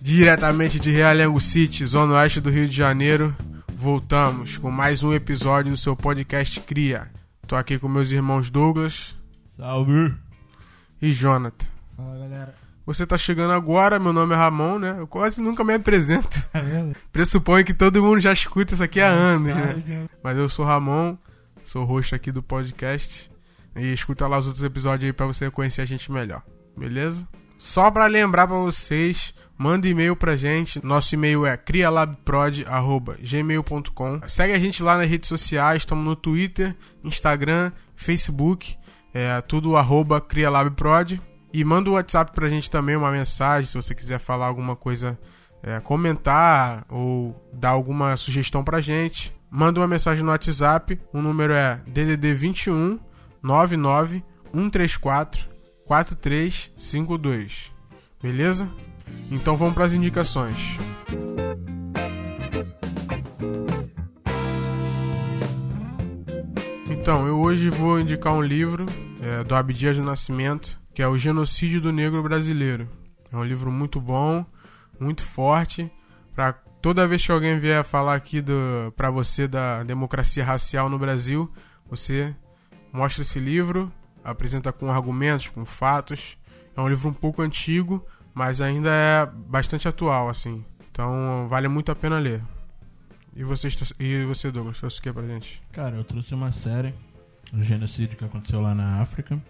Diretamente de Realengo City, zona oeste do Rio de Janeiro, voltamos com mais um episódio do seu podcast Cria. Tô aqui com meus irmãos Douglas Salve! e Jonathan. Fala galera. Você tá chegando agora, meu nome é Ramon, né? Eu quase nunca me apresento. Tá vendo? Pressuponho que todo mundo já escuta isso aqui há anos, né? Que- Mas eu sou Ramon, sou host aqui do podcast. E escuta lá os outros episódios aí pra você conhecer a gente melhor. Beleza? Só pra lembrar pra vocês, manda e-mail pra gente. Nosso e-mail é crialabprod.gmail.com Segue a gente lá nas redes sociais, estamos no Twitter, Instagram, Facebook, é tudo arroba crialabprod. E manda o WhatsApp pra gente também, uma mensagem, se você quiser falar alguma coisa, é, comentar ou dar alguma sugestão pra gente. Manda uma mensagem no WhatsApp, o número é DDD 21 99 134 4352. Beleza? Então vamos para as indicações. Então, eu hoje vou indicar um livro é, do Abdias do Nascimento, que é O Genocídio do Negro Brasileiro. É um livro muito bom, muito forte, para toda vez que alguém vier falar aqui para você da democracia racial no Brasil, você mostra esse livro, apresenta com argumentos, com fatos. É um livro um pouco antigo, mas ainda é bastante atual, assim. Então vale muito a pena ler. E você, e você Douglas, trouxe o que pra gente? Cara, eu trouxe uma série, o genocídio que aconteceu lá na África.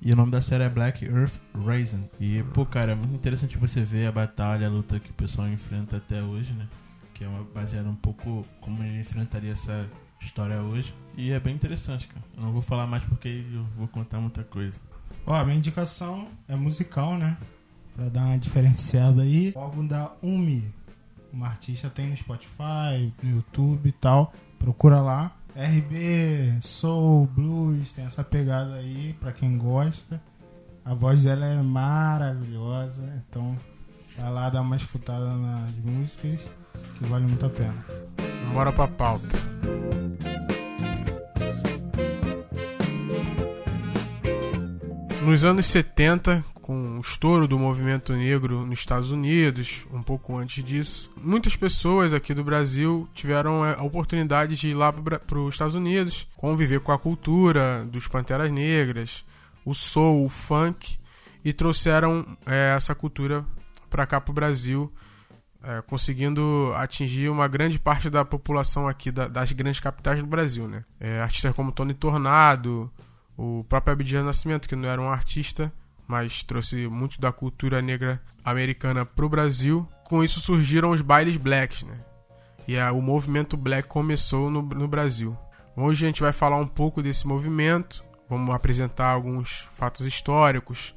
E o nome da série é Black Earth Rising. E, pô, cara, é muito interessante você ver a batalha, a luta que o pessoal enfrenta até hoje, né? Que é uma, baseada um pouco como ele enfrentaria essa história hoje. E é bem interessante, cara. Eu não vou falar mais porque eu vou contar muita coisa. Ó, a minha indicação é musical, né? Pra dar uma diferenciada aí. O álbum da Umi. Uma artista tem no Spotify, no YouTube e tal. Procura lá. RB, Soul, Blues, tem essa pegada aí pra quem gosta. A voz dela é maravilhosa, então vai lá dar uma escutada nas músicas que vale muito a pena. Bora pra pauta. Nos anos 70, com o estouro do movimento negro nos Estados Unidos, um pouco antes disso, muitas pessoas aqui do Brasil tiveram é, a oportunidade de ir lá para os Estados Unidos, conviver com a cultura dos Panteras Negras, o soul, o funk, e trouxeram é, essa cultura para cá para o Brasil, é, conseguindo atingir uma grande parte da população aqui da- das grandes capitais do Brasil, né? É, artistas como Tony Tornado, o próprio Abdias Nascimento, que não era um artista, mas trouxe muito da cultura negra americana pro Brasil. Com isso surgiram os bailes blacks, né? E a- o movimento black começou no, no Brasil. Hoje a gente vai falar um pouco desse movimento, vamos apresentar alguns fatos históricos,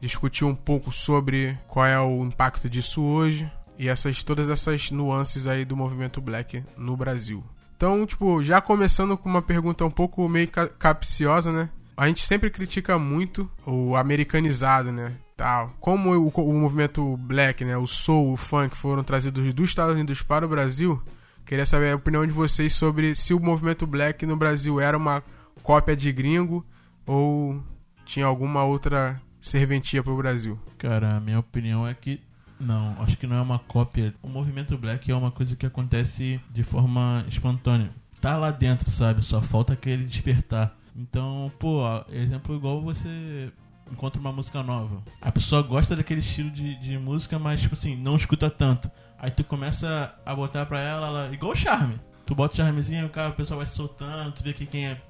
discutir um pouco sobre qual é o impacto disso hoje e essas todas essas nuances aí do movimento black no Brasil. Então, tipo, já começando com uma pergunta um pouco meio ca- capciosa, né? A gente sempre critica muito o americanizado, né? Tal. Como o, o movimento black, né? O soul, o funk foram trazidos dos Estados Unidos para o Brasil. Queria saber a opinião de vocês sobre se o movimento black no Brasil era uma cópia de gringo ou tinha alguma outra serventia para o Brasil. Cara, a minha opinião é que não, acho que não é uma cópia. O movimento black é uma coisa que acontece de forma espontânea. Tá lá dentro, sabe? Só falta aquele despertar. Então, pô, exemplo igual você encontra uma música nova. A pessoa gosta daquele estilo de, de música, mas, tipo assim, não escuta tanto. Aí tu começa a botar pra ela, ela igual o charme. Tu bota o charmezinho, o cara, o pessoal vai se soltando, tu vê que quem é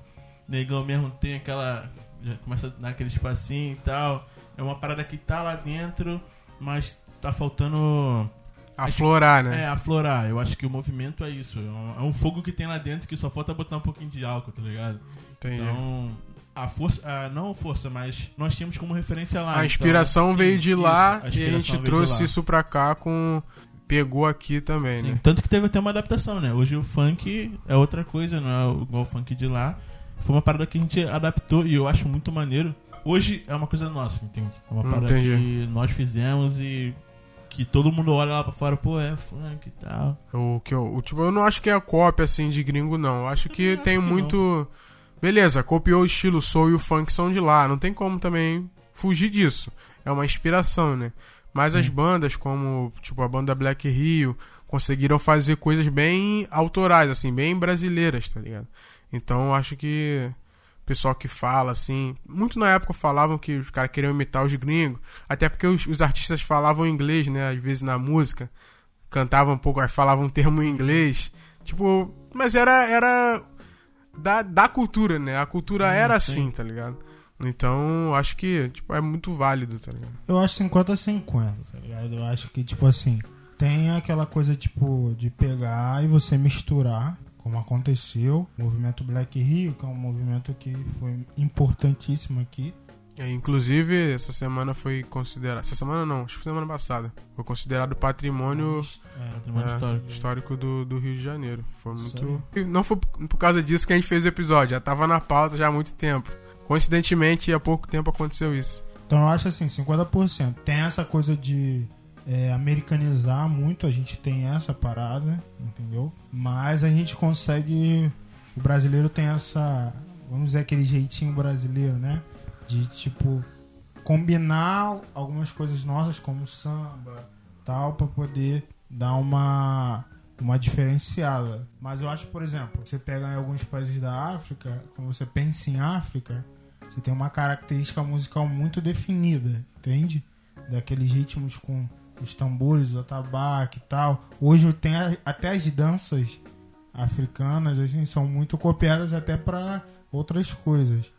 negão mesmo tem aquela. Já começa a dar aquele espacinho e tal. É uma parada que tá lá dentro, mas tá faltando. Aflorar, né? É, aflorar. Eu acho que o movimento é isso. É um, é um fogo que tem lá dentro que só falta botar um pouquinho de álcool, tá ligado? Entendi. Então. A força. A, não a força, mas nós tínhamos como referência lá. a então, inspiração sim, veio de isso, lá a e a gente de trouxe isso pra cá com. Pegou aqui também, Sim, né? Tanto que teve até uma adaptação, né? Hoje o funk é outra coisa, não é igual o funk de lá. Foi uma parada que a gente adaptou e eu acho muito maneiro. Hoje é uma coisa nossa, entende? É uma Hum, parada entendi. que nós fizemos e que todo mundo olha lá pra fora, pô, é funk e tal. O que eu, o, tipo, eu não acho que é a cópia assim de gringo, não. Eu acho que também acho tem que muito. Beleza, copiou o estilo soul e o funk são de lá. Não tem como também fugir disso. É uma inspiração, né? Mas as bandas, como tipo a banda Black Rio, conseguiram fazer coisas bem autorais, assim, bem brasileiras, tá ligado? Então eu acho que pessoal que fala, assim. Muito na época falavam que os caras queriam imitar os gringos. Até porque os, os artistas falavam inglês, né? Às vezes na música. Cantavam um pouco, falavam um termo em inglês. Tipo, mas era, era da, da cultura, né? A cultura era sim. assim, tá ligado? Então, acho que tipo, é muito válido, tá ligado? Eu acho 50-50, tá ligado? Eu acho que, tipo assim, tem aquela coisa, tipo, de pegar e você misturar, como aconteceu. O movimento Black Rio, que é um movimento que foi importantíssimo aqui. É, inclusive, essa semana foi considerado. Essa semana não, acho que foi semana passada. Foi considerado patrimônio É, Patrimônio é, histórico. histórico do, do Rio de Janeiro. Foi muito. Não foi por causa disso que a gente fez o episódio, já tava na pauta já há muito tempo. Coincidentemente, há pouco tempo aconteceu isso. Então eu acho assim, 50%. Tem essa coisa de é, americanizar muito, a gente tem essa parada, entendeu? Mas a gente consegue. O brasileiro tem essa. Vamos dizer aquele jeitinho brasileiro, né? De tipo. Combinar algumas coisas nossas, como samba, tal, pra poder dar uma. Uma diferenciada. Mas eu acho, por exemplo, você pega em alguns países da África, quando você pensa em África, você tem uma característica musical muito definida, entende? Daqueles ritmos com os tambores, o atabaque e tal. Hoje tem até as danças africanas, assim, são muito copiadas até para outras coisas.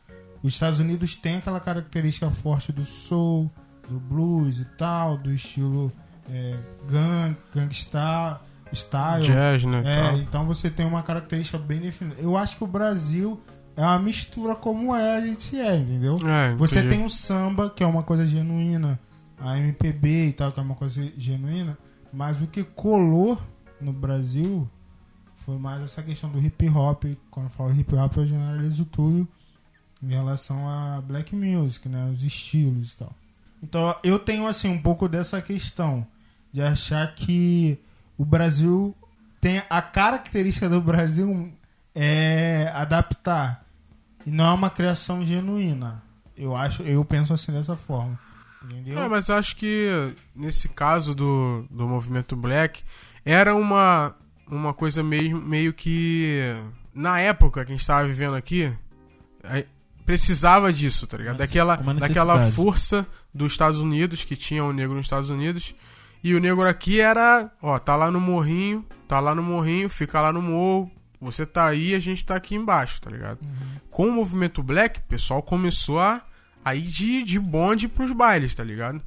Os Estados Unidos tem aquela característica forte do soul, do blues e tal, do estilo é, gang, gangsta, style. Jazz, né? É, então você tem uma característica bem definida. Eu acho que o Brasil é uma mistura como é, a gente é, entendeu? É, Você tem o samba, que é uma coisa genuína, a MPB e tal, que é uma coisa genuína, mas o que colou no Brasil foi mais essa questão do hip hop. Quando eu falo hip hop, eu generalizo tudo em relação a black music, né? Os estilos e tal. Então eu tenho assim um pouco dessa questão de achar que o Brasil tem a característica do Brasil é adaptar e não é uma criação genuína. Eu acho, eu penso assim dessa forma. Entendeu? É, mas acho que nesse caso do, do movimento black era uma, uma coisa meio, meio que na época que a gente estava vivendo aqui precisava disso, tá ligado? Daquela, daquela força dos Estados Unidos que tinha o negro nos Estados Unidos e o negro aqui era, ó, tá lá no morrinho, tá lá no morrinho, fica lá no morro, você tá aí, a gente tá aqui embaixo, tá ligado? Com o movimento black, o pessoal começou a, a ir de, de bonde pros bailes, tá ligado?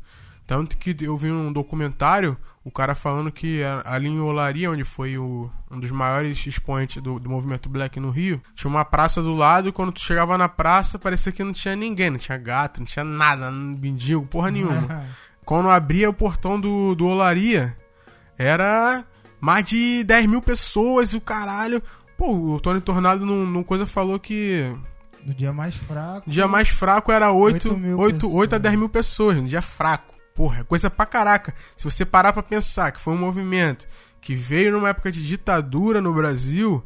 Tanto que eu vi um documentário, o cara falando que a- ali em Olaria, onde foi o, um dos maiores expoentes do, do movimento black no Rio, tinha uma praça do lado e quando tu chegava na praça parecia que não tinha ninguém, não tinha gato, não tinha nada, não mendigo, porra nenhuma. Quando abria o portão do, do Olaria, era mais de 10 mil pessoas e o caralho. Pô, o Tony Tornado num, num coisa falou que No dia mais fraco. o dia mais fraco era 8, Oito mil 8, pessoas. 8 a 10 mil pessoas, no dia fraco. Porra, é coisa pra caraca. Se você parar pra pensar que foi um movimento que veio numa época de ditadura no Brasil,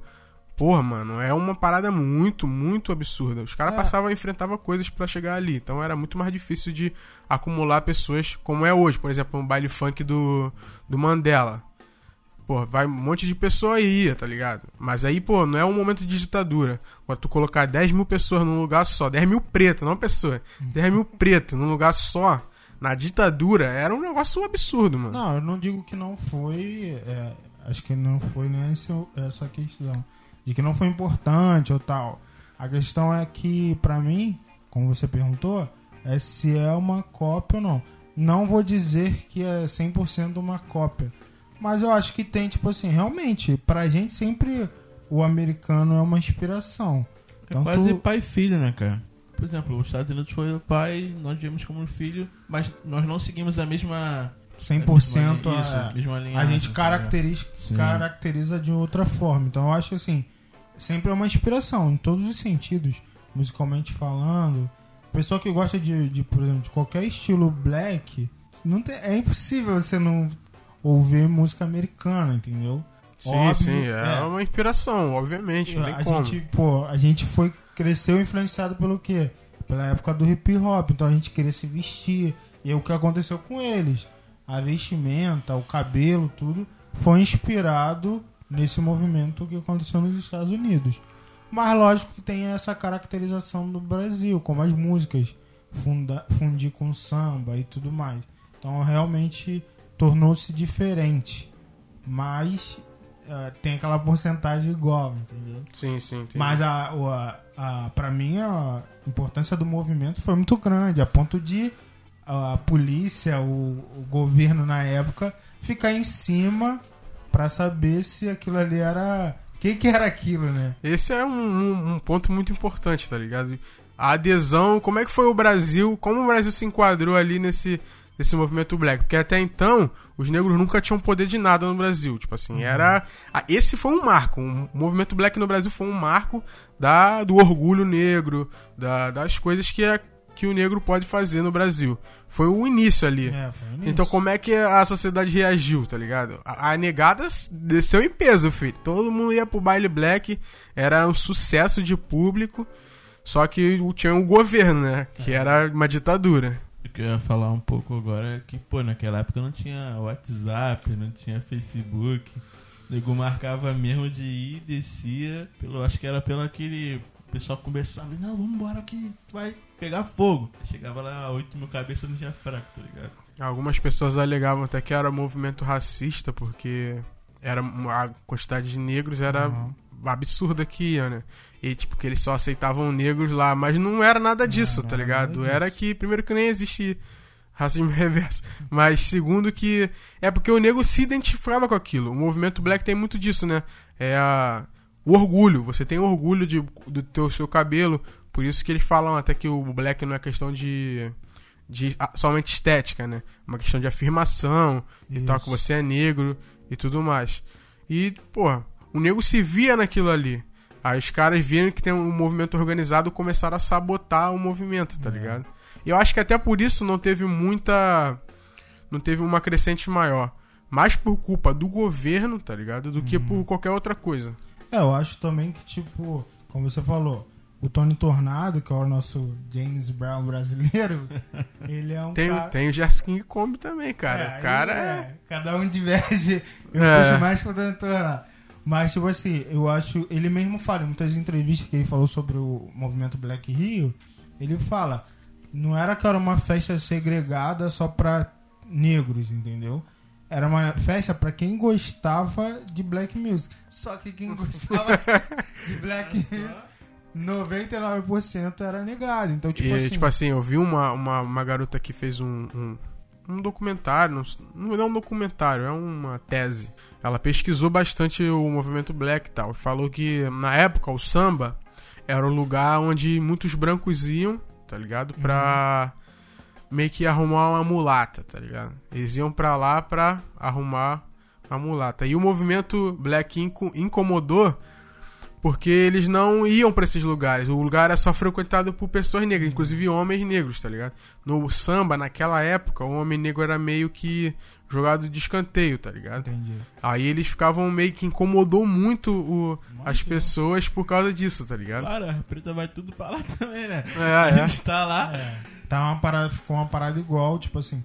porra, mano, é uma parada muito, muito absurda. Os caras É. passavam, enfrentavam coisas pra chegar ali. Então era muito mais difícil de acumular pessoas como é hoje. Por exemplo, um baile funk do, do Mandela. Pô, vai um monte de pessoa aí, tá ligado? Mas aí, pô, não é um momento de ditadura. Quando tu colocar 10 mil pessoas num lugar só, 10 mil pretos, não pessoa, 10 mil pretos num lugar só, na ditadura, era um negócio absurdo, mano. Não, eu não digo que não foi. é, acho que não foi nem essa questão. De que não foi importante ou tal. A questão é que, pra mim, como você perguntou, é se é uma cópia ou não. Não vou dizer que é 100% uma cópia. Mas eu acho que tem, tipo assim, realmente, pra gente sempre o americano é uma inspiração. É Tanto- quase pai e filho, né, cara? Por exemplo, os Estados Unidos foi o pai, nós vimos como filho, mas nós não seguimos a mesma. 100% a mesma, isso, a, mesma a linhagem, gente caracteriza, Sim. caracteriza de outra forma. Então eu acho que assim, sempre é uma inspiração em todos os sentidos, musicalmente falando. Pessoa que gosta de, de, por exemplo, de qualquer estilo black, não tem, é impossível você não ouvir música americana, entendeu? sim, óbvio, sim, é, é. uma inspiração, obviamente, a como. gente, pô, a gente foi cresceu influenciado pelo quê? Pela época do hip hop, então a gente queria se vestir. E é o que aconteceu com eles. a vestimenta, o cabelo, tudo, foi inspirado nesse movimento que aconteceu nos Estados Unidos. Mas lógico que tem essa caracterização do Brasil, como as músicas funda, fundir com samba e tudo mais. Então realmente tornou-se diferente. Mas uh, tem aquela porcentagem igual, entendeu? Sim, sim. Entendi. Mas a, a, a, pra mim a importância do movimento foi muito grande, a ponto de a polícia, o, o governo na época, ficar em cima para saber se aquilo ali era. O que, que era aquilo, né? Esse é um, um, um, ponto muito importante, tá ligado? A adesão, como é que foi o Brasil, como o Brasil se enquadrou ali nesse, nesse movimento black? Porque até então, os negros nunca tinham poder de nada no Brasil. Tipo assim, uhum. era. Esse foi um marco. O movimento black no Brasil foi um marco da, do orgulho negro, da, das coisas que é que o negro pode fazer no Brasil. Foi o início ali. É, foi o início. Então como é que a sociedade reagiu, tá ligado? A, a negada desceu em peso, filho. Todo mundo ia pro baile black, era um sucesso de público, só que tinha um governo, né? Que é. era uma ditadura. O que eu ia falar um pouco agora é que, pô, naquela época não tinha WhatsApp, não tinha Facebook. O nego marcava mesmo de ir, descia, pelo, acho que era pelo aquele pessoal conversando, não, vamos embora que vai pegar fogo. Chegava lá, 8 mil cabeças não tinha fraco, tá ligado? Algumas pessoas alegavam até que era movimento racista, porque era a quantidade de negros era uhum. Absurda que ia, né? E tipo, que eles só aceitavam negros lá, mas não era nada disso, não, tá ligado? Disso. Era que, primeiro que nem existe racismo reverso, mas segundo que é porque o negro se identificava com aquilo. O movimento black tem muito disso, né? É a o orgulho. Você tem orgulho de, do teu seu cabelo. Por isso que eles falam até que o black não é questão de, de somente estética, né? É uma questão de afirmação isso. e tal, que você é negro e tudo mais. E, pô, o negro se via naquilo ali. Aí os caras viram que tem um movimento organizado começaram a sabotar o movimento, tá é. ligado? E eu acho que até por isso não teve muita. Não teve uma crescente maior. Mais por culpa do governo, tá ligado? Do uhum. que por qualquer outra coisa. É, eu acho também que, tipo, como você falou, o Tony Tornado, que é o nosso James Brown brasileiro, ele é um tem, cara... Tem o Jazz King Combi também, cara. É, o cara é... é... Cada um diverge. Eu é. puxo mais pro Tony Tornado. Mas, tipo assim, eu acho... Ele mesmo fala, em muitas entrevistas que ele falou sobre o movimento Black Rio, ele fala, não era que era uma festa segregada só pra negros, entendeu? Era uma festa para quem gostava de black music. Só que quem gostava de black music, 99% era negado. Então, tipo e, assim. Tipo assim, eu vi uma, uma, uma garota que fez um, um, um documentário. Não, não é um documentário, é uma tese. Ela pesquisou bastante o movimento black e tal. Falou que na época o samba era o lugar onde muitos brancos iam, tá ligado? Pra. Uhum meio que arrumar uma mulata, tá ligado? Eles iam pra lá pra arrumar a mulata. E o movimento Black incomodou porque eles não iam para esses lugares. O lugar era só frequentado por pessoas negras, inclusive homens negros, tá ligado? No samba, naquela época, o homem negro era meio que jogado de escanteio, tá ligado? Entendi. Aí eles ficavam meio que incomodou muito o, as pessoas por causa disso, tá ligado? Claro, a preta vai tudo pra lá também, né? É, a é. gente tá lá. É. Tá uma parada, ficou uma parada igual, tipo assim,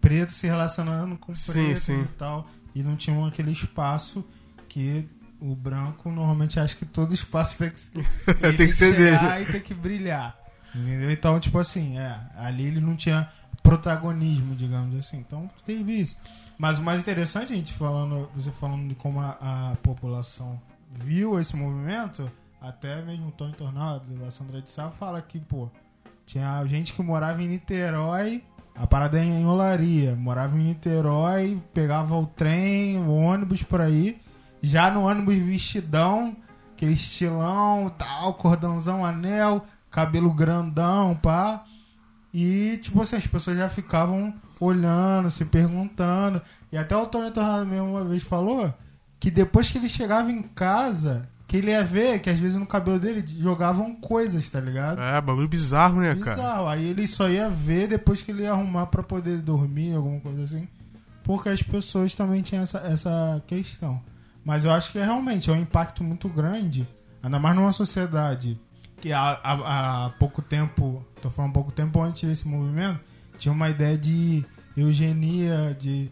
preto se relacionando com preto sim, e tal. E não tinha aquele espaço que o branco normalmente acha que todo espaço tem que, tem que, que ser dele. e tem que brilhar. Entendeu? Então, tipo assim, é, ali ele não tinha protagonismo, digamos assim. Então teve isso. Mas o mais interessante, a gente falando, você falando de como a, a população viu esse movimento, até mesmo o Tony Tornado, da Sandra de Sá, fala que, pô, tinha gente que morava em Niterói, a parada é em Olaria. Morava em Niterói, pegava o trem, o ônibus por aí. Já no ônibus vestidão, aquele estilão, tal, cordãozão, anel, cabelo grandão, pá. E, tipo assim, as pessoas já ficavam olhando, se perguntando. E até o Tony Tornado mesmo uma vez falou que depois que ele chegava em casa, que ele ia ver que às vezes no cabelo dele jogavam coisas, tá ligado? É, bagulho bizarro, né, bizarro. cara? Bizarro. Aí ele só ia ver depois que ele ia arrumar para poder dormir, alguma coisa assim. Porque as pessoas também tinham essa, essa questão. Mas eu acho que é realmente é um impacto muito grande, ainda mais numa sociedade que há, há, há pouco tempo, tô falando pouco tempo antes desse movimento, tinha uma ideia de eugenia, de.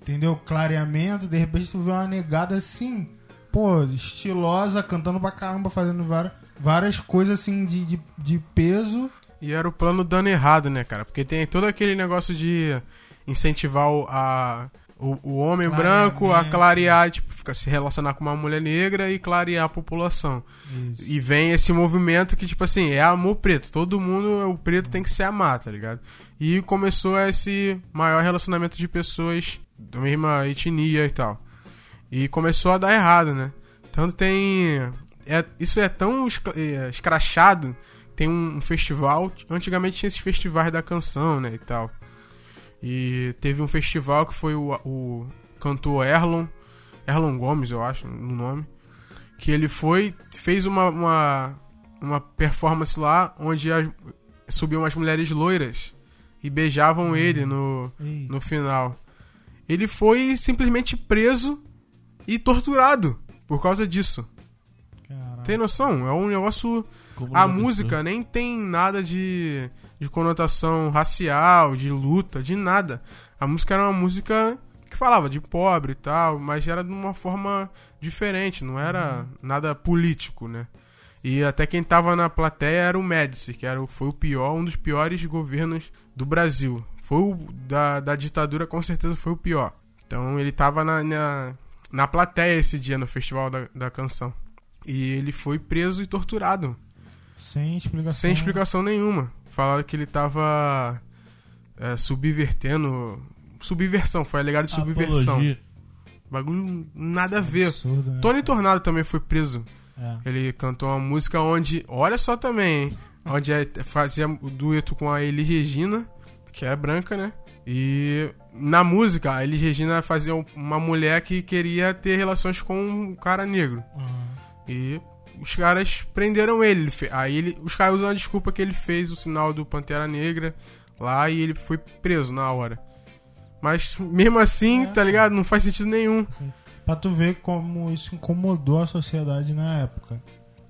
Entendeu? Clareamento, de repente tu vê uma negada assim, pô, estilosa, cantando pra caramba, fazendo várias, várias coisas assim de, de, de peso. E era o plano dando errado, né, cara? Porque tem todo aquele negócio de incentivar a, o, o homem branco a clarear, tipo, ficar se relacionar com uma mulher negra e clarear a população. Isso. E vem esse movimento que, tipo assim, é amor preto. Todo mundo, o preto tem que se amar, tá ligado? E começou esse maior relacionamento de pessoas da mesma etnia e tal. E começou a dar errado, né? Tanto tem. É, isso é tão é, escrachado. Tem um, um festival. Antigamente tinha esses festivais da canção, né? E tal. E teve um festival que foi o, o cantor Erlon. Erlon Gomes, eu acho, no nome. Que ele foi. Fez uma, uma, uma performance lá onde as, subiam as mulheres loiras e beijavam ele no, Ei, no final. Ele foi simplesmente preso e torturado por causa disso. caralho. Tem noção? É um negócio. Como A música nem tem nada de, de conotação racial, de luta, de nada. A música era uma música que falava de pobre e tal, mas era de uma forma diferente, não era nada político, né? E até quem tava na plateia era o Médici, que era, foi o pior, um dos piores governos do Brasil. Foi o da, da ditadura, com certeza foi o pior. Então ele tava na, na, na plateia esse dia no Festival da, da Canção. E ele foi preso e torturado. Sem explicação. Sem explicação nenhuma. Falaram que ele tava é, subvertendo. Subversão, foi alegado de subversão. Apologia. Bagulho nada a ver. Absurdo, né? Tony Tornado também foi preso. É. Ele cantou uma música onde. Olha só também, hein? Onde é- fazia o dueto com a Elis Regina, que é branca, né? E na música, a Elis Regina fazia uma mulher que queria ter relações com um cara negro. Aham. E os caras prenderam ele. Aí ele, os caras usam a desculpa que ele fez o sinal do Pantera Negra lá e ele foi preso na hora. Mas mesmo assim, É. tá ligado? Não faz sentido nenhum. Pra tu ver como isso incomodou a sociedade na época.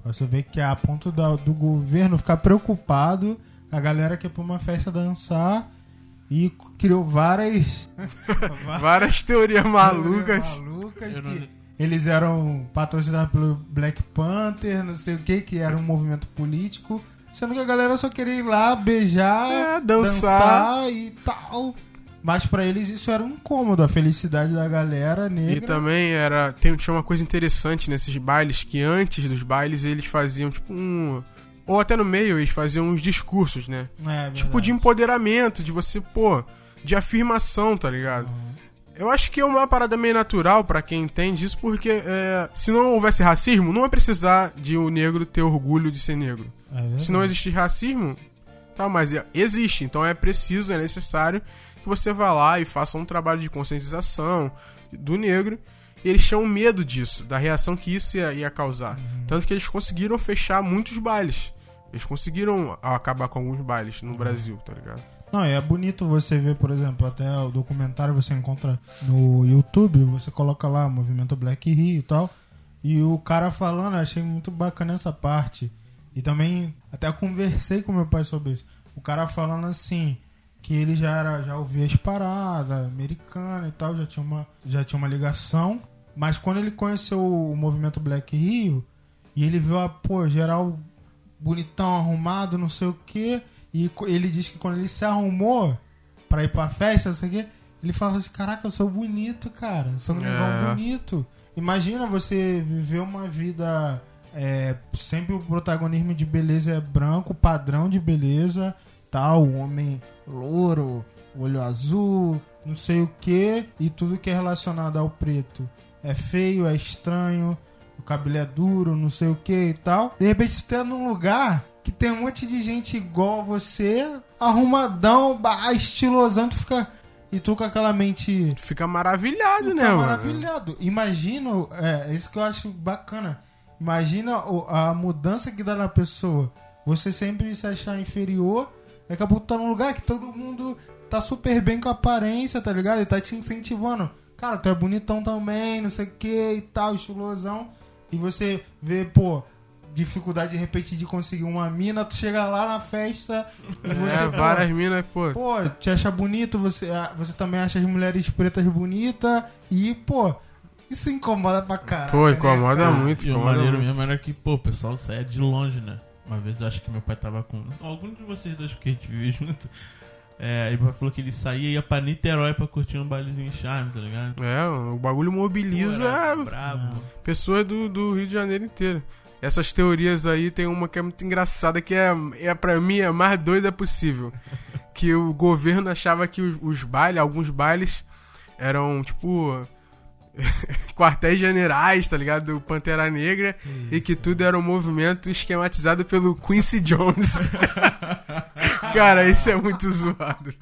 Pra você ver que é a ponto da- do governo ficar preocupado, a galera que ia pra uma festa dançar e criou várias. Várias teorias malucas. malucas Eu que não- eles eram patrocinados pelo Black Panther, não sei o que, que era um movimento político. Sendo que a galera só queria ir lá, beijar, É, dançar. e tal. Mas pra eles isso era um incômodo, a felicidade da galera negra. E também era. Tem, tinha uma coisa interessante nesses bailes que antes dos bailes eles faziam tipo um. Ou até no meio eles faziam uns discursos, né? É, Tipo verdade. de empoderamento, de você, pô, de afirmação, tá ligado? Aham. Eu acho que é uma parada meio natural pra quem entende isso, porque é, se não houvesse racismo, não ia precisar de o negro ter orgulho de ser negro. É. Se não existir racismo, tá, mas é- existe, então é preciso, é necessário que você vá lá e faça um trabalho de conscientização do negro. E eles tinham medo disso, da reação que isso ia, ia causar. Tanto que eles conseguiram fechar muitos bailes. Eles conseguiram acabar com alguns bailes no Brasil, tá ligado? Não, é bonito você ver, por exemplo, até o documentário você encontra no YouTube, você coloca lá Movimento Black Rio e tal. E o cara falando, achei muito bacana essa parte. E também até conversei com meu pai sobre isso. O cara falando assim, que ele já era, já ouvia as paradas americanas e tal, já tinha uma, já tinha uma ligação. Mas quando ele conheceu o movimento Black Rio, e ele viu a, pô, geral bonitão, arrumado, não sei o que. E ele disse que quando ele se arrumou pra ir pra festa, não sei o que, ele falava assim: Caraca, eu sou bonito, cara. Eu sou um É. negão bonito. Imagina você viver uma vida. é, sempre o protagonismo de beleza é branco, padrão de beleza, tal, o homem louro, olho azul, não sei o que, e tudo que é relacionado ao preto é feio, é estranho, o cabelo é duro, não sei o que e tal. De repente você tá num lugar que tem um monte de gente igual a você, arrumadão, bah, estilosão, tu fica. E tu com aquela mente. Fica maravilhado, tu né, tá mano? maravilhado. Imagina, é, é isso que eu acho bacana. Imagina a mudança que dá na pessoa. Você sempre se achar inferior, daqui a pouco tá num lugar que todo mundo tá super bem com a aparência, tá ligado? E tá te incentivando. Cara, tu é bonitão também, não sei o que e tal, estilosão. E você vê, pô, dificuldade de repente de conseguir uma mina, tu chega lá na festa e você é, pô, várias minas, pô. Pô, te acha bonito, você, ah, você também acha as mulheres pretas bonitas e, pô, isso incomoda pra caralho. Pô, né, incomoda cara? muito, E o incomoda maneiro muito. mesmo era que, pô, o pessoal saia de longe, né? Uma vez eu acho que meu pai tava com. Algum de vocês dois que a gente vive junto. É, aí falou que ele saía e ia pra Niterói pra curtir um bailezinho charme, tá ligado? É, o bagulho mobiliza Pô, pessoas do, do Rio de Janeiro inteiro. Essas teorias aí tem uma que é muito engraçada, que é, é pra mim a mais doida possível. Que o governo achava que os, os bailes, alguns bailes, eram tipo. quartéis generais, tá ligado? Do Pantera Negra. e que tudo era um movimento esquematizado pelo Quincy Jones. Cara, isso é muito zoado.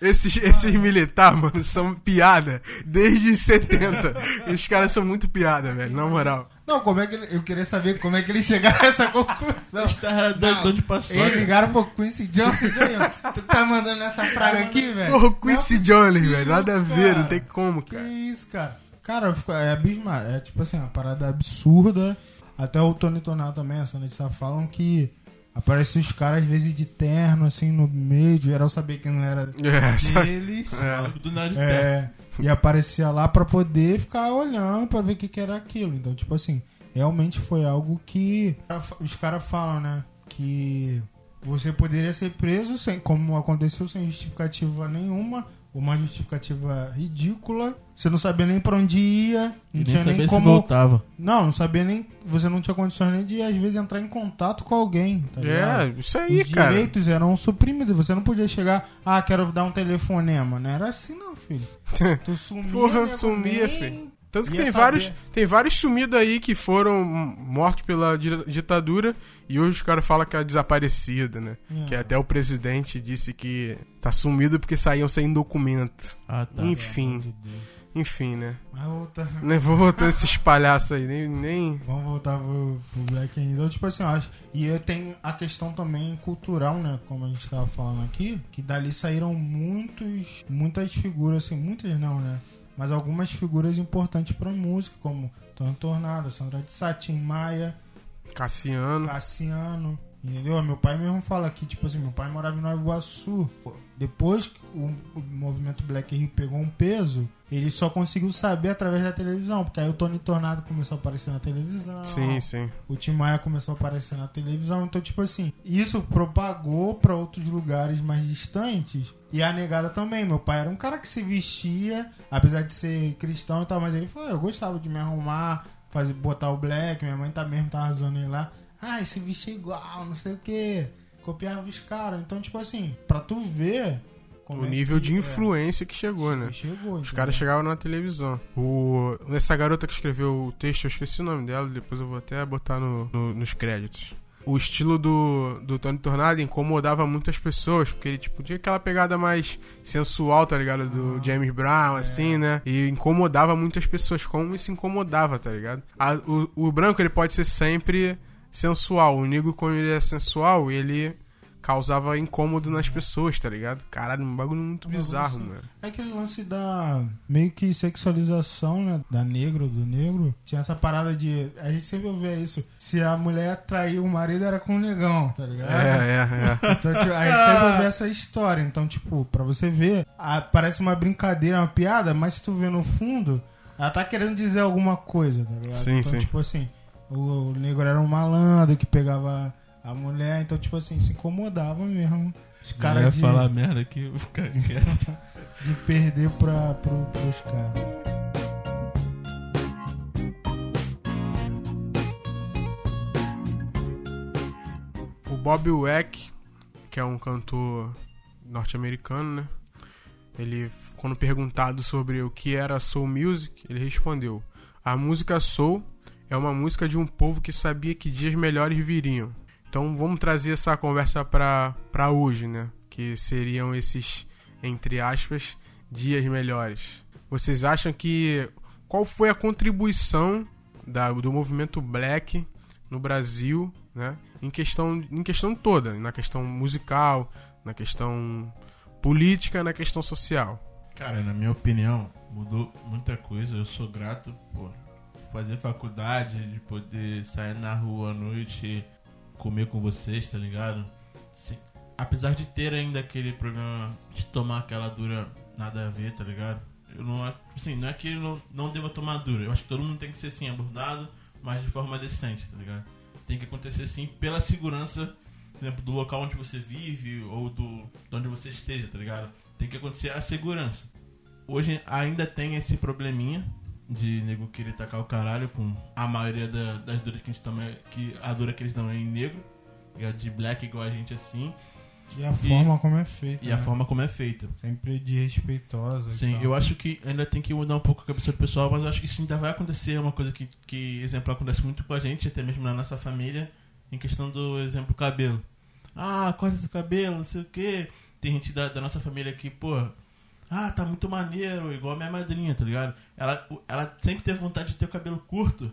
Esses, esses militares, mano, são piada desde 70. E os caras são muito piada, velho, na moral. Não, como é que ele, eu queria saber como é que eles chegaram a essa conclusão. Os caras doidão de paçoca. Eles ligaram pro Quincy Jones aí. Tu tá mandando essa praga aqui, velho? Porra, Quincy Não é Jones, velho, nada a ver, não tem como, Que cara. isso, cara? Cara, é abismado. É tipo assim, uma parada absurda. Até o Tony Tornado também, a Sandra de Sá falam que aparecem os caras às vezes de terno, assim, no meio, geral saber que não era É, deles. É. Do nada de. É, e aparecia lá pra poder ficar olhando pra ver o que, que era aquilo. Então, tipo assim, realmente foi algo que os caras falam, né? Que você poderia ser preso sem, como aconteceu, sem justificativa nenhuma, uma justificativa ridícula. Você não sabia nem pra onde ia, não nem tinha nem como. voltava. Não, não sabia nem. Você não tinha condições nem de, às vezes, entrar em contato com alguém. Tá? É, isso aí, Os cara. direitos eram suprimidos. Você não podia chegar, ah, quero dar um telefonema. Não era assim, não, filho. Tu sumia, Porra, sumia, filho. Tanto que tem saber. vários, tem vários sumidos aí que foram mortos pela di- ditadura e hoje os caras falam que é desaparecido, né? É. Que até o presidente disse que tá sumido porque saíam sem documento. Ah, tá. Enfim, enfim, né? Mas voltar. Nem vou voltando esses palhaços aí, nem. nem... Vamos voltar pro, pro Black Então, tipo assim, eu acho. E tenho a questão também cultural, né? Como a gente tava falando aqui, que dali saíram muitos, muitas figuras, assim, muitas não, né? Mas algumas figuras importantes pra música, como Tony Tornado, Sandra de Sá, Tim Maia, Cassiano. Cassiano. Entendeu? Meu pai mesmo fala que, tipo assim, meu pai morava em Nova Iguaçu. Depois que o, movimento Black Rio pegou um peso, ele só conseguiu saber através da televisão. Porque aí o Tony Tornado começou a aparecer na televisão. Sim, sim. O Tim Maia começou a aparecer na televisão. Então, tipo assim, isso propagou pra outros lugares mais distantes. E a negada também. Meu pai era um cara que se vestia, apesar de ser cristão e tal, mas ele falou: eu gostava de me arrumar, fazer, botar o black. Minha mãe tá mesmo tava zoando ele lá. Ah, esse vestia igual, não sei o que. Copiava os caras. Então, tipo assim, pra tu ver. O é nível de é, influência que chegou, né? Chegou. Os caras chegavam na televisão. O... Essa garota que escreveu o texto, eu esqueci o nome dela, depois eu vou até botar no, no- nos créditos. O estilo do, do Tony Tornado incomodava muitas pessoas, porque ele tipo, tinha aquela pegada mais sensual, tá ligado? Do Ah, James Brown, é. assim, né? E incomodava muitas pessoas. Como isso incomodava, tá ligado? A- o, o branco, ele pode ser sempre sensual. O negro, quando ele é sensual, ele causava incômodo nas pessoas, tá ligado? Caralho, um bagulho muito Um bagulho bizarro, assim. mano. É aquele lance da meio que sexualização, né? Da negro, do negro. Tinha essa parada de. A gente sempre ouvia isso. Se a mulher traiu o marido, era com o negão, tá ligado? É, é, é. Então, tipo, a gente sempre ouvia essa história. Então, tipo, pra você ver, a- parece uma brincadeira, uma piada, mas se tu vê no fundo, ela tá querendo dizer alguma coisa, tá ligado? Sim, então, sim. tipo assim, o, o negro era um malandro que pegava a mulher, então, tipo assim, se incomodava mesmo. Os caras ia de, falar merda aqui, eu vou ficar quieto. de perder pra, pro, pros caras. O Bob Weck, que é um cantor norte-americano, né? Ele, quando perguntado sobre o que era soul music, ele respondeu: A música soul é uma música de um povo que sabia que dias melhores viriam. Então vamos trazer essa conversa pra hoje, né? Que seriam esses, entre aspas, dias melhores. Vocês acham que. Qual foi a contribuição da- do movimento black no Brasil, né? Em questão, em questão toda, na questão musical, na questão política, na questão social. Cara, na minha opinião, mudou muita coisa. Eu sou grato por fazer faculdade, de poder sair na rua à noite, comer com vocês, tá ligado? Sim. Apesar de ter ainda aquele problema de tomar aquela dura nada a ver, tá ligado? Eu não, assim, não é que eu não, não deva tomar dura. Eu acho que todo mundo tem que ser assim, abordado, mas de forma decente, tá ligado? Tem que acontecer sim pela segurança, por exemplo, do local onde você vive ou do de onde você esteja, tá ligado? Tem que acontecer a segurança. Hoje ainda tem esse probleminha de nego querer tacar o caralho com a maioria da- das duras que a gente toma, que a dura que eles dão é em negro, ligado? de black igual a gente assim, E a forma como é feita. e a né? forma como é feita. Sempre desrespeitosa. e Sim, eu acho que ainda tem que mudar um pouco a cabeça do pessoal, mas eu acho que isso ainda vai acontecer. É uma coisa que, que, exemplo, acontece muito com a gente, até mesmo na nossa família, em questão do, exemplo, cabelo. Ah, corta esse cabelo, não sei o quê. Tem gente da, da nossa família que, pô, ah, tá muito maneiro, igual a minha madrinha, tá ligado? Ela, ela sempre teve vontade de ter o cabelo curto.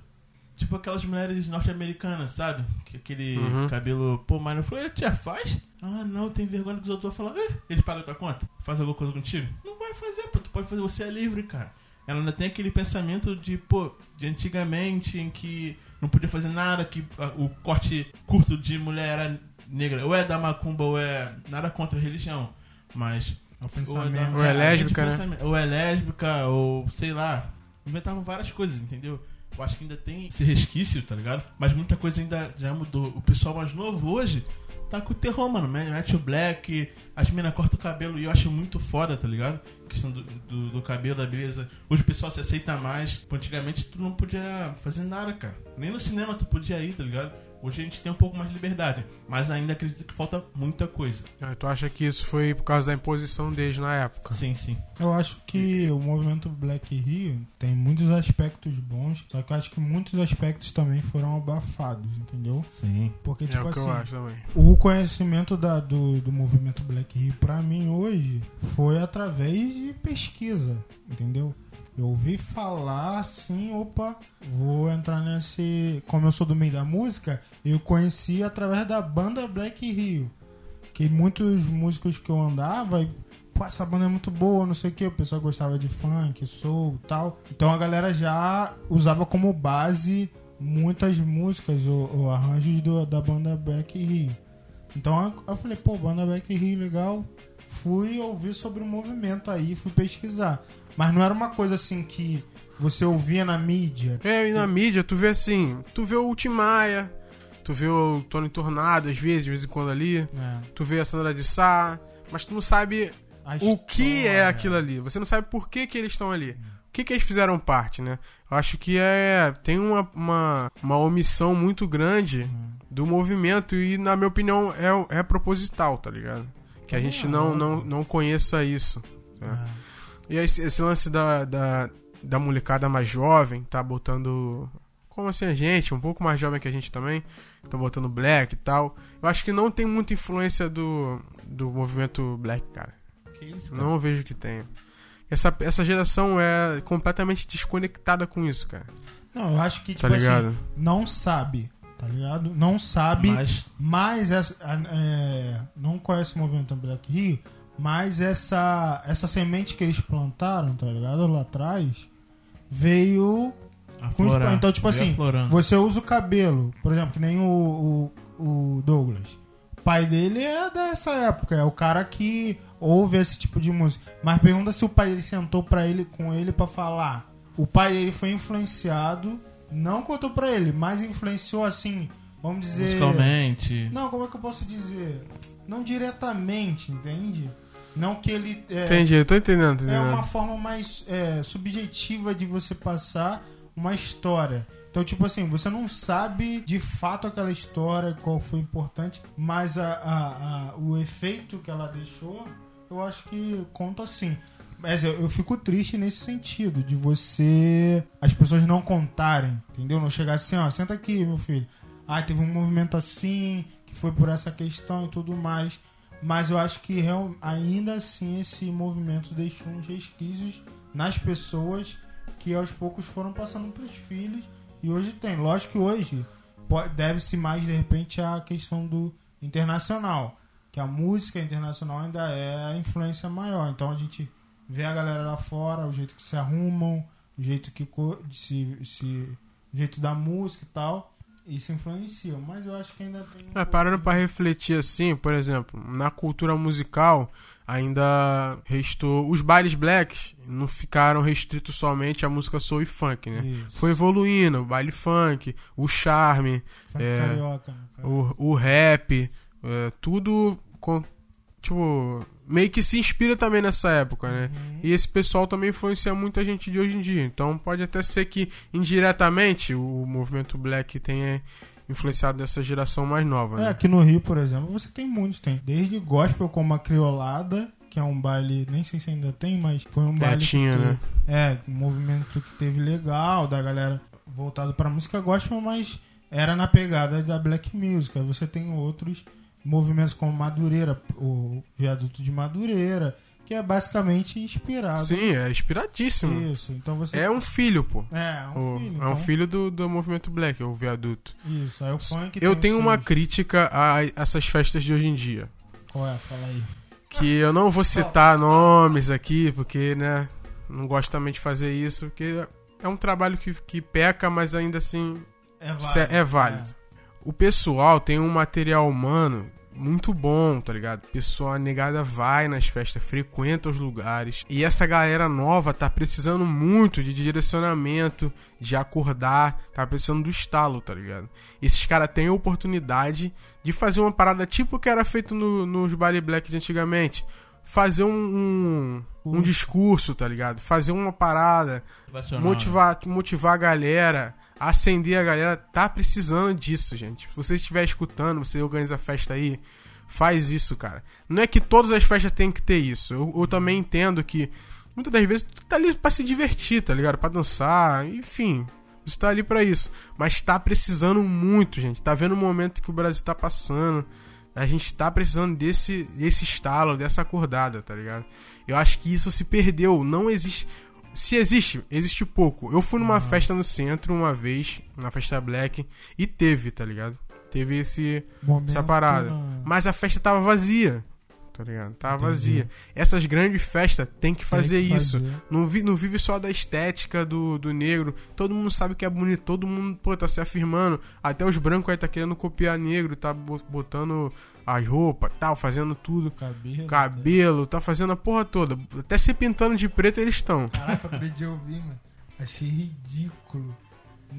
Tipo aquelas mulheres norte-americanas, sabe? Que aquele Uhum. cabelo, pô, mas eu falei, tia, faz? Ah, não, tem vergonha que os outros vão falar, eh, eles pagam a tua conta? Faz alguma coisa contigo? Não vai fazer, pô, tu pode fazer, você é livre, cara. Ela ainda tem aquele pensamento de, pô, de antigamente, em que não podia fazer nada, que o corte curto de mulher era negra, ou é da macumba, ou é nada contra a religião, mas É o ou pensamento. Ou é lésbica, de né? pensamento. Ou é lésbica, ou sei lá. Inventavam várias coisas, entendeu? Eu acho que ainda tem esse resquício, tá ligado? Mas muita coisa ainda já mudou. O pessoal mais novo hoje tá com o terror, mano. Mete o black, as minas cortam o cabelo e eu acho muito foda, tá ligado? A questão do, do, do cabelo, da beleza. Hoje o pessoal se aceita mais. Antigamente tu não podia fazer nada, cara. Nem no cinema tu podia ir, tá ligado? Hoje a gente tem um pouco mais de liberdade. Mas ainda acredito que falta muita coisa. Ah, Tu acha que isso foi por causa da imposição deles na época? Sim, sim. Eu acho que o movimento Black Rio tem muitos aspectos bons, só que eu acho que muitos aspectos também foram abafados, entendeu? Sim. Porque, é tipo o que assim, eu acho também. o conhecimento da- do, do movimento Black Rio pra mim hoje foi através de pesquisa, entendeu? Eu ouvi falar assim, opa, vou entrar nesse. Como eu sou do meio da música, eu conheci através da banda Black Rio. Que muitos músicos que eu andava, pô, essa banda é muito boa, não sei o que, o pessoal gostava de funk, soul tal. Então a galera já usava como base muitas músicas ou, ou arranjos do- da banda Black Rio. Então eu falei, pô, banda Black Rio, legal. Fui ouvir sobre o movimento aí, fui pesquisar. Mas não era uma coisa assim que você ouvia na mídia. É, e na mídia tu vê assim, tu vê o Timaya, tu vê o Tony Tornado às vezes, de vez em quando ali, né? tu vê a Sandra de Sá, mas tu não sabe A o que é aquilo ali. Você não sabe por que, que eles estão ali. O que, que eles fizeram parte, né? Eu acho que é tem uma, uma, uma omissão muito grande do movimento e, na minha opinião, é, é proposital, tá ligado? Que a gente não, não, não conheça isso. né? É. E esse, esse lance da, da, da molecada mais jovem, tá botando. Como assim a gente, um pouco mais jovem que a gente também, tá botando black e tal. Eu acho que não tem muita influência do, do movimento black, cara. Que isso, cara? Não vejo que tenha. Essa, essa geração é completamente desconectada com isso, cara. Não, eu acho que, Tá tipo assim, ligado? não sabe, tá ligado? Não sabe, Mas mas essa, é, não conhece o movimento Black Rio, mas essa, essa semente que eles plantaram, tá ligado? Lá atrás, veio aflorar. Então, tipo assim, aflorando. você usa o cabelo, por exemplo, que nem o, o, o Douglas. O pai dele é dessa época, é o cara que ouve esse tipo de música. Mas pergunta se o pai dele sentou pra ele, com ele pra falar. O pai dele foi influenciado, não contou pra ele, mas influenciou assim, vamos dizer. Musicalmente. Não, como é que eu posso dizer? Não diretamente, entende? Não que ele. É, Entendi, eu tô entendendo, é entendendo. uma forma mais é, subjetiva de você passar uma história. Então, tipo assim, você não sabe de fato aquela história, qual foi importante, mas a, a- a- o efeito que ela deixou, eu acho que conta sim. Mas eu, eu fico triste nesse sentido, de você. as pessoas não contarem, entendeu? Não chegar assim, ó, senta aqui, meu filho. Ah, teve um movimento assim, que foi por essa questão e tudo mais. Mas eu acho que real- ainda assim esse movimento deixou uns resquícios nas pessoas que aos poucos foram passando para os filhos e hoje tem. Lógico que hoje deve-se mais de repente à questão do internacional, que a música internacional ainda é a influência maior. Então a gente vê a galera lá fora, o jeito que se arrumam, o jeito que se, se jeito da música e tal. Isso influencia, mas eu acho que ainda tem. um É, parando pra refletir assim, por exemplo, na cultura musical ainda restou. Os bailes blacks não ficaram restritos somente à música soul e funk, né? Isso. Foi evoluindo, o baile funk, o charme, é, carioca, né, o, o rap, é, tudo com, tipo, meio que se inspira também nessa época, né? Uhum. E esse pessoal também influencia muita gente de hoje em dia. Então pode até ser que indiretamente o movimento black tenha influenciado essa geração mais nova, É, né? aqui no Rio, por exemplo, você tem muitos, tem. Desde gospel como a criolada, que é um baile, nem sei se ainda tem, mas foi um baile tinha, que, né? É, um movimento que teve legal, da galera voltado pra música gospel, mas era na pegada da black music. Aí você tem outros movimentos como Madureira, o viaduto de Madureira, que é basicamente inspirado. Sim, é inspiradíssimo. Isso, então você... É um filho, pô. É, é um O- filho. é então- um filho do, do movimento black, o viaduto. Isso, aí o funk Eu tem tenho uma seus- crítica a essas festas de hoje em dia. Qual é? Fala aí. Que eu não vou citar nomes aqui, porque, né, não gosto também de fazer isso, porque é um trabalho que, que peca, mas ainda assim É Isso é- é válido. o pessoal tem um material humano muito bom, tá ligado? O pessoal a negada vai nas festas, frequenta os lugares. E essa galera nova tá precisando muito de direcionamento, de acordar, tá precisando do estalo, tá ligado? Esses caras têm a oportunidade de fazer uma parada tipo o que era feito no- nos baile black de antigamente. Fazer um, um, um discurso, tá ligado? Fazer uma parada, motivar, motivar a galera, acender a galera, tá precisando disso, gente. Se você estiver escutando, você organiza a festa aí, faz isso, cara. Não é que todas as festas têm que ter isso. Eu, eu também entendo que muitas das vezes tu tá ali pra se divertir, tá ligado? Pra dançar, enfim. Você tá ali pra isso. Mas tá precisando muito, gente. Tá vendo o momento que o Brasil tá passando. A gente tá precisando desse, desse estalo, dessa acordada, tá ligado? Eu acho que isso se perdeu. Não existe. Se existe, existe pouco. Eu fui numa festa no centro uma vez, na festa black, e teve, tá ligado? Teve esse, Momento essa parada. Mas a festa tava vazia, tá ligado? Entendi. vazia. Essas grandes festas tem que fazer Tem que isso. fazer. Não, vi, não vive só da estética do, do negro. Todo mundo sabe que é bonito. Todo mundo, pô, tá se afirmando. Até os brancos aí tá querendo copiar negro. Tá bo- botando as roupas, tal, fazendo tudo. Cabelo. Cabelo, tá fazendo a porra toda. Até se pintando de preto eles estão. Caraca, outro dia eu vi, mano. Achei ridículo.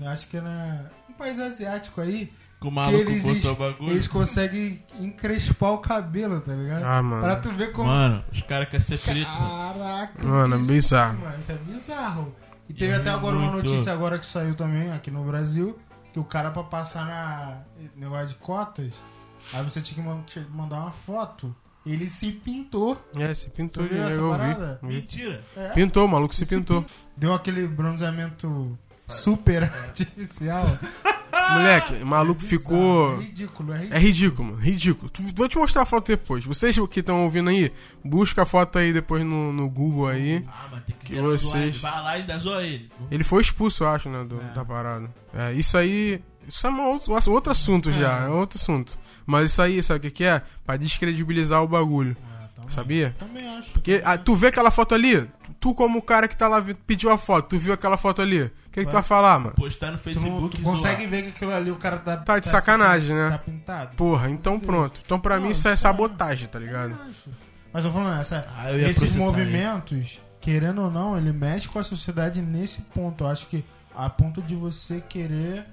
Acho que é na... um país asiático aí. Com o que maluco eles, botou o bagulho. eles conseguem encrespar o cabelo, tá ligado? Ah, mano. Pra tu ver como. Mano, os caras querem ser preto. Caraca, Mano, é bizarro. Mano, isso é bizarro. E teve É até agora uma muito. notícia agora que saiu também aqui no Brasil, que o cara pra passar na negócio de cotas, aí você tinha que man- tinha que mandar uma foto. Ele se pintou. É, se pintou de eu parada? vi. Mentira. É, Pintou, o maluco se pintou. Deu aquele bronzeamento super artificial. Moleque, o maluco Bizarro, ficou. É ridículo, é ridículo. É ridículo, mano. Ridículo. Vou te mostrar a foto depois. Vocês que estão ouvindo aí, busca a foto aí depois no, no Google aí. Ah, mas tem que, Que vocês- Vai lá e ainda zoa ele. Ele foi expulso, eu acho, né, do- É. da parada. É, isso aí. Isso é uma outro, outro assunto já, É. é outro assunto. Mas isso aí, sabe o que, que é? Pra descredibilizar o bagulho. Ah, também. Sabia? Também acho. Porque ah, tu vê aquela foto ali, tu, tu como o cara que tá lá pediu a foto, tu viu aquela foto ali, o que, que tu vai falar, mano? Postar no Tu, Facebook tu e consegue zoar. ver que aquilo ali o cara tá. Tá de sacanagem, né? Tá pintado. Porra, então pronto. Então pra Não, mim isso é é- sabotagem, tá ligado? Mas eu tô falando, essa, Ah, eu esses movimentos, querendo ou não, ele mexe com a sociedade nesse ponto. Eu acho que a ponto de você querer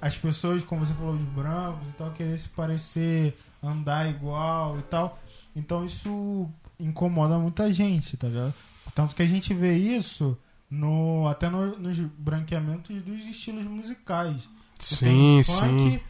as pessoas, como você falou, os brancos e tal, querer se parecer, andar igual e tal. Então isso incomoda muita gente, tá ligado? Tanto que a gente vê isso no, até no- nos branqueamentos dos estilos musicais. Você Sim, tem sim. funk,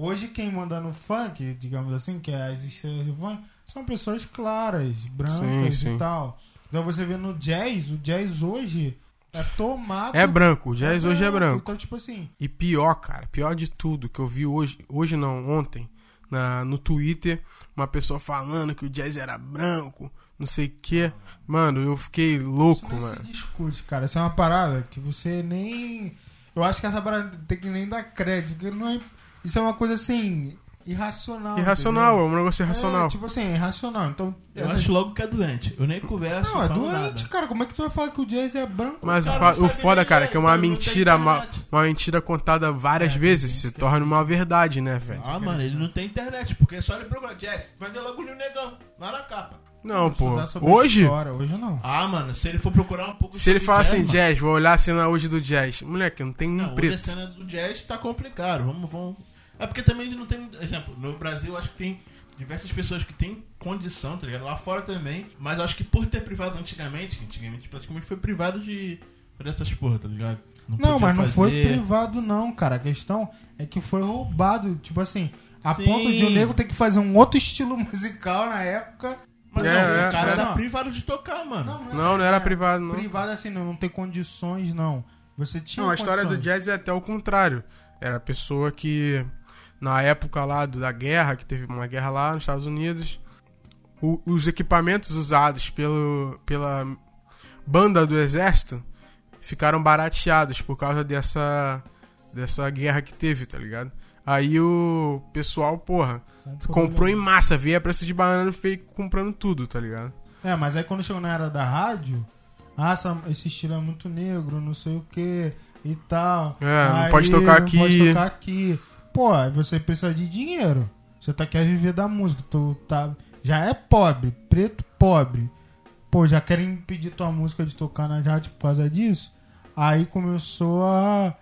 Hoje quem manda no funk, digamos assim, que é as estrelas do funk, são pessoas claras, brancas Sim, sim. e tal. Então você vê no jazz, o jazz hoje é tomado. É branco, o jazz hoje é branco. Então, tipo assim, E pior, cara, pior de tudo que eu vi hoje, hoje não, ontem, na, no Twitter, uma pessoa falando que o jazz era branco, não sei o que. Mano, eu fiquei isso louco, nem mano. se discute, cara. Isso é uma parada que você nem. Eu acho que essa parada tem que nem dar crédito, porque não é. Isso é uma coisa assim. Irracional. Irracional, é entendeu? um negócio irracional. É, tipo assim, é irracional. Então, Eu essa- acho logo que é doente. Eu nem converso, Não, é doente, nada. cara. Como é que tu vai falar que o jazz é branco? Mas o, cara o sabe foda, cara, é que é uma tem mentira mal. internet. uma mentira contada várias É, vezes se torna uma verdade, né, velho? Ah, mano, ele não tem internet, porque é só ele procurar jazz. Vai ver logo o Negão, lá na capa. Não, pô. Hoje, História. Hoje não. Ah, mano, se ele for procurar um pouco se ele falar assim, mano, jazz, vou olhar a cena hoje do jazz. Moleque, não tem um Não, hoje a cena do jazz tá complicado. Vamos, vamos. É porque também ele não tem. Exemplo, no Brasil acho que tem diversas pessoas que têm condição, tá ligado? Lá fora também. Mas eu acho que por ter privado antigamente, antigamente praticamente foi privado de dessas porra, tá ligado? Não, podia mas não foi fazer- privado, não, cara. A questão é que foi roubado. Tipo assim, a Sim. ponto de o nego ter que fazer um outro estilo musical na época. Mas É, não, é, o cara é. era Não. privado de tocar, mano. Não, não era privado, não. Privado assim, não, não tem condições, não. Você tinha Não, a história do condições. jazz é até o contrário. Era a pessoa que, na época lá do- da guerra, que teve uma guerra lá nos Estados Unidos, o- os equipamentos usados pelo, pela banda do exército ficaram barateados por causa dessa, dessa guerra que teve, tá ligado? Aí o pessoal, porra, comprou em massa, veio a preço de banana e veio comprando tudo, tá ligado? É, mas aí quando chegou na era da rádio, ah, esse estilo é muito negro, não sei o que e tal. É, não Aí pode tocar não Pode tocar aqui. Pô, você precisa de dinheiro. Você tá quer viver da música, tu tá já é pobre, preto pobre. Pô, já querem impedir tua música de tocar na rádio por causa disso. Aí começou a,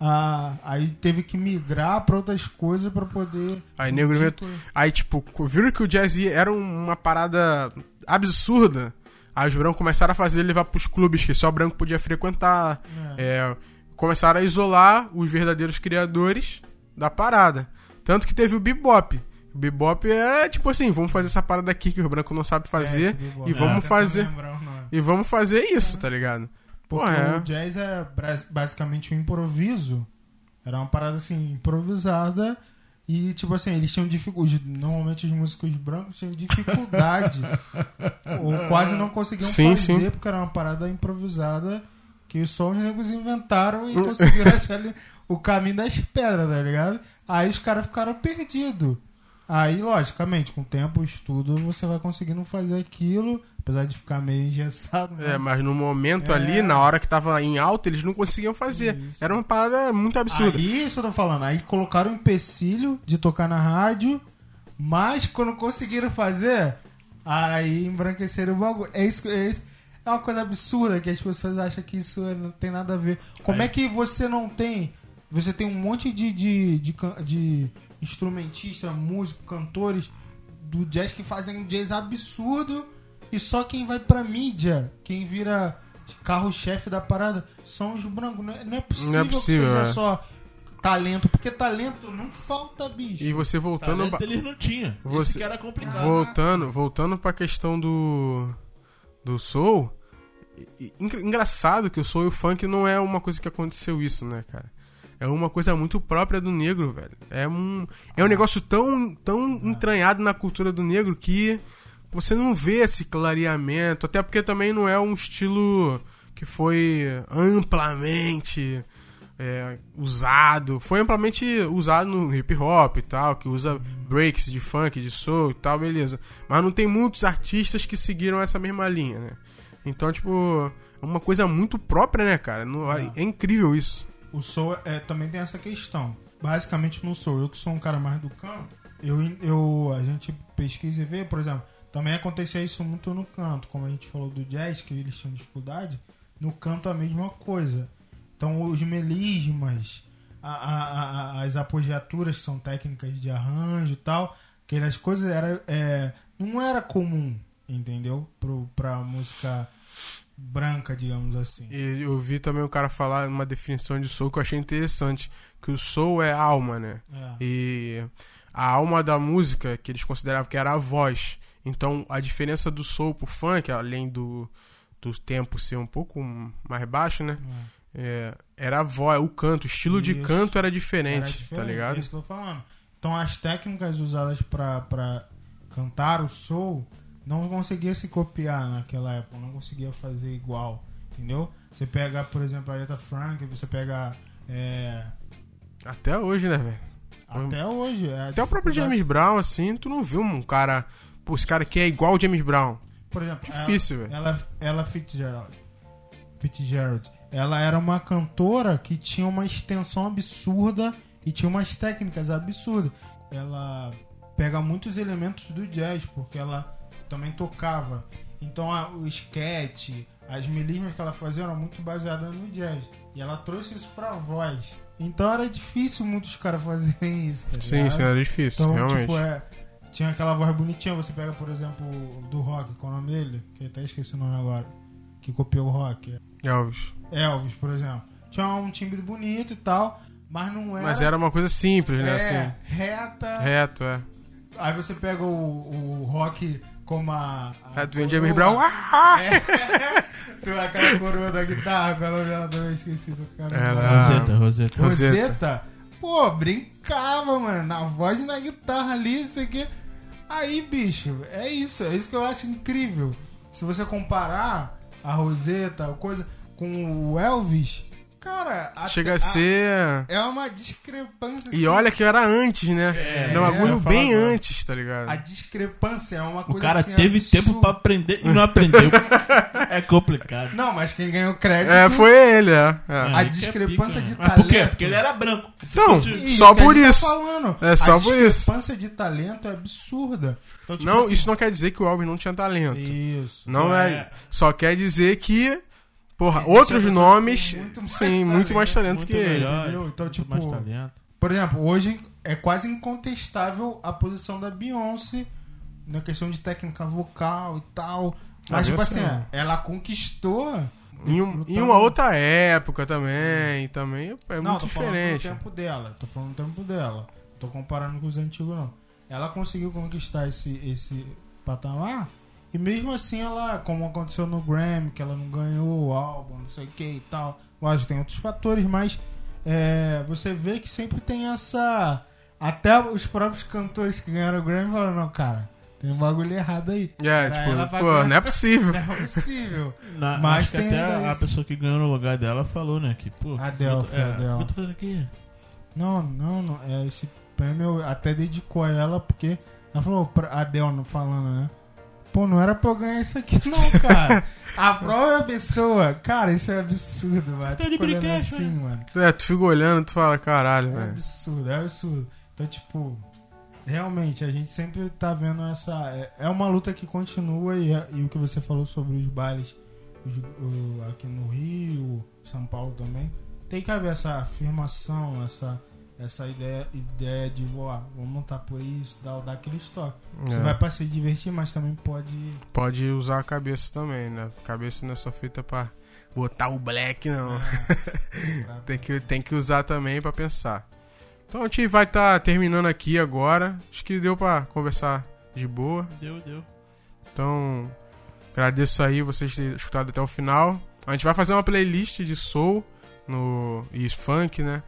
a aí teve que migrar pra outras coisas pra poder Aí nego inventou- Aí, tipo, viram que o jazz era uma parada absurda. Aí os brancos começaram a fazer ele levar pros clubes que só branco podia frequentar. É, começaram a isolar os verdadeiros criadores da parada. Tanto que teve o bebop. O bebop era tipo assim, vamos fazer essa parada aqui que o branco não sabe fazer É, e vamos fazer Lembrar o nome. e vamos fazer isso, tá ligado? Porque é. o jazz é basicamente um improviso. Era uma parada assim, improvisada. E, tipo assim, eles tinham dificuldade. Normalmente os músicos brancos tinham dificuldade. ou quase não conseguiam Sim, fazer, sim. porque era uma parada improvisada que só os negros inventaram e conseguiram achar ali o caminho das pedras, tá ligado? Aí os caras ficaram perdidos. Aí, logicamente, com o tempo, o estudo, você vai conseguindo fazer aquilo, apesar de ficar meio engessado. É, né? mas no momento É. ali, na hora que tava em alta, eles não conseguiam fazer. Isso. Era uma parada muito absurda. Aí, isso eu tô falando. Aí colocaram um empecilho de tocar na rádio, mas quando conseguiram fazer, aí embranqueceram o bagulho. É isso, é isso. É uma coisa absurda que as pessoas acham que isso não tem nada a ver. Como é, que você não tem. Você tem um monte de, de, de, de instrumentista, músico, cantores do jazz que fazem um jazz absurdo e só quem vai pra mídia, quem vira carro-chefe da parada, são os brancos. Não é, não é possível, possível, que seja é. só talento, porque talento não falta, bicho. E você voltando. Talento ba- eles não tinham. Você- Isso que era complicado. Voltando, voltando pra questão do do soul, engraçado que o soul e o funk não é uma coisa que aconteceu isso, né, cara? É uma coisa muito própria do negro, velho. É um é um negócio tão tão entranhado na cultura do negro que você não vê esse clareamento, até porque também não é um estilo que foi amplamente é, usado, foi amplamente usado no hip hop e tal, que usa breaks de funk, de soul e tal, beleza. Mas não tem muitos artistas que seguiram essa mesma linha, né? Então, tipo, é uma coisa muito própria, né, cara? Não- é. É. incrível isso. O soul é, também tem essa questão. Basicamente não sou eu que sou um cara mais do canto. Eu, eu a gente pesquisa e vê, por exemplo, também acontecia isso muito no canto, como a gente falou do jazz que eles tinham dificuldade. No canto a mesma coisa. Então os melismas, a- a- a- as apogiaturas que são técnicas de arranjo e tal, aquelas coisas era, é, não era comum, entendeu? Pro, pra música branca, digamos assim. E eu vi também o cara falar uma definição de soul que eu achei interessante, que o soul é alma, né? É. E a alma da música, que eles consideravam que era a voz. Então, a diferença do soul pro funk, além do, do tempo ser um pouco mais baixo, né? É, era a voz, o canto, o estilo de Isso. canto era Era diferente, diferente, tá ligado? É isso que eu tô falando. Então as técnicas usadas pra, pra cantar o soul não conseguia se copiar naquela época, não conseguia fazer igual, entendeu? Você pega, por exemplo, a Aretha Frank, você pega é, Até hoje, né, velho? até hoje. é Até o próprio James Brown, assim, tu não viu um cara. Pô, esse cara aqui é igual o James Brown. Por exemplo, Difícil, ela, velho. ela, ela Fitzgerald. Fitzgerald. Ela era uma cantora que tinha uma extensão absurda e tinha umas técnicas absurdas. Ela pega muitos elementos do jazz, porque ela também tocava. Então a- o sketch, as melismas que ela fazia eram muito baseadas no jazz. E ela trouxe isso pra voz. Então era difícil muitos caras fazerem isso, tá Sim, ligado? sim, era difícil, Então, realmente. tipo, é, tinha aquela voz bonitinha. Você pega, por exemplo, do rock, qual é o nome dele? Que eu até esqueci o nome agora. Que copiou o rock. Elvis. Elvis, por exemplo. Tinha um timbre bonito e tal, mas não era. Mas era uma coisa simples, né? é, Assim. reta. Reto, é. Aí você pega o, o rock como a. a vem coroa. James Brown. Ah! É. tu aquela coroa da guitarra, qual é o nome dela? Eu esqueci do cara. Era- Roseta, Roseta. Roseta. Roseta, pô, brincava, mano, na voz e na guitarra ali, isso aqui. Aí, bicho, é isso, é isso que eu acho incrível. Se você comparar a Roseta, a coisa, com o Elvis, cara, a- Chega a ser. é uma discrepância. E olha que era antes, né? É, um é, bagulho bem agora. antes, tá ligado? A discrepância é uma O coisa cara assim, teve absurda. tempo pra aprender e não aprendeu. é complicado. Não, mas quem ganhou crédito. É, foi ele, é. é. A é discrepância pica, de né? Mas por quê? talento. Porque ele era branco. Então, só a por tá isso. falando. É, só por a isso. discrepância de talento é absurda. Então, tipo Não, assim, isso não quer dizer que o Elvis não tinha talento. Isso. Não é. É. Só quer dizer que. Porra, Existe outros nomes. muito mais sim, muito mais talento Muito que ele. melhor. Entendeu? Então, muito tipo, mais talento. Por exemplo, hoje é quase incontestável a posição da Beyoncé na questão de técnica vocal e tal. Mas, Ah, tipo eu assim, sei. ela conquistou. Em, um- em uma outra época também. Também é não, muito tô falando diferente. do tempo dela. Tô falando do tempo dela. Tô comparando com os antigos, não. Ela conseguiu conquistar esse, esse patamar. E mesmo assim, ela, como aconteceu no Grammy, que ela não ganhou o álbum, não sei o que e tal. Lógico, tem outros fatores, mas é, você vê que sempre tem essa. Até os próprios cantores que ganharam o Grammy falaram: não, cara, tem um bagulho errado aí. É, Pra tipo, pô, ganhar- não é possível. Não é possível. Na, Mas acho que até a isso. pessoa que ganhou no lugar dela falou, né? Que, pô, tô- foi é, Adele. O que eu tô fazendo aqui? Não, não, não. É, esse prêmio até dedicou a ela, porque ela falou, pra- a Adele falando, né? Pô, não era pra eu ganhar isso aqui, não, cara. a própria pessoa. Cara, isso é absurdo, mano. Tá de Tipo, olhando brinquedo, assim, mano. É, tu fica olhando, tu fala, caralho, É velho. absurdo, é absurdo. Então, tipo, realmente, a gente sempre tá vendo essa. É, é uma luta que continua e, é- e o que você falou sobre os bailes os- o- aqui no Rio, São Paulo também. Tem que haver essa afirmação, essa, essa ideia, ideia de, ó, vamos lutar por isso, dar, dar aquele estoque. Você É. vai pra se divertir, mas também pode. Pode usar a cabeça também, né? Cabeça não é só feita pra botar o black, não. tem, que, tem que usar também pra pensar. Então a gente vai estar terminando aqui agora. Acho que deu pra conversar de boa. Deu, deu. Então, agradeço aí vocês terem escutado até o final. A gente vai fazer uma playlist de soul no, e funk, né?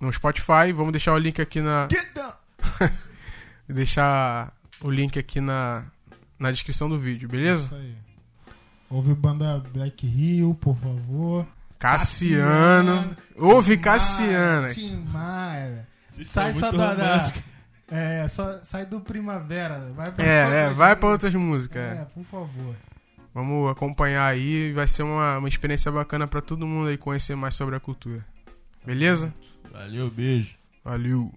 No Spotify. Vamos deixar o link aqui na. deixar o link aqui na, na descrição do vídeo, beleza? Isso aí. Ouve banda Black Hill, por favor. Cassiano. Ouve Cassiano. Maia, Tim Maia. Vocês Sai só da, da-. É, só sai do Primavera. Vai pra É, é, outras vai pra músicas. outras músicas. É, é. por favor. Vamos acompanhar aí. Vai ser uma, uma experiência bacana pra todo mundo aí conhecer mais sobre a cultura. Beleza? Valeu, beijo. Valeu.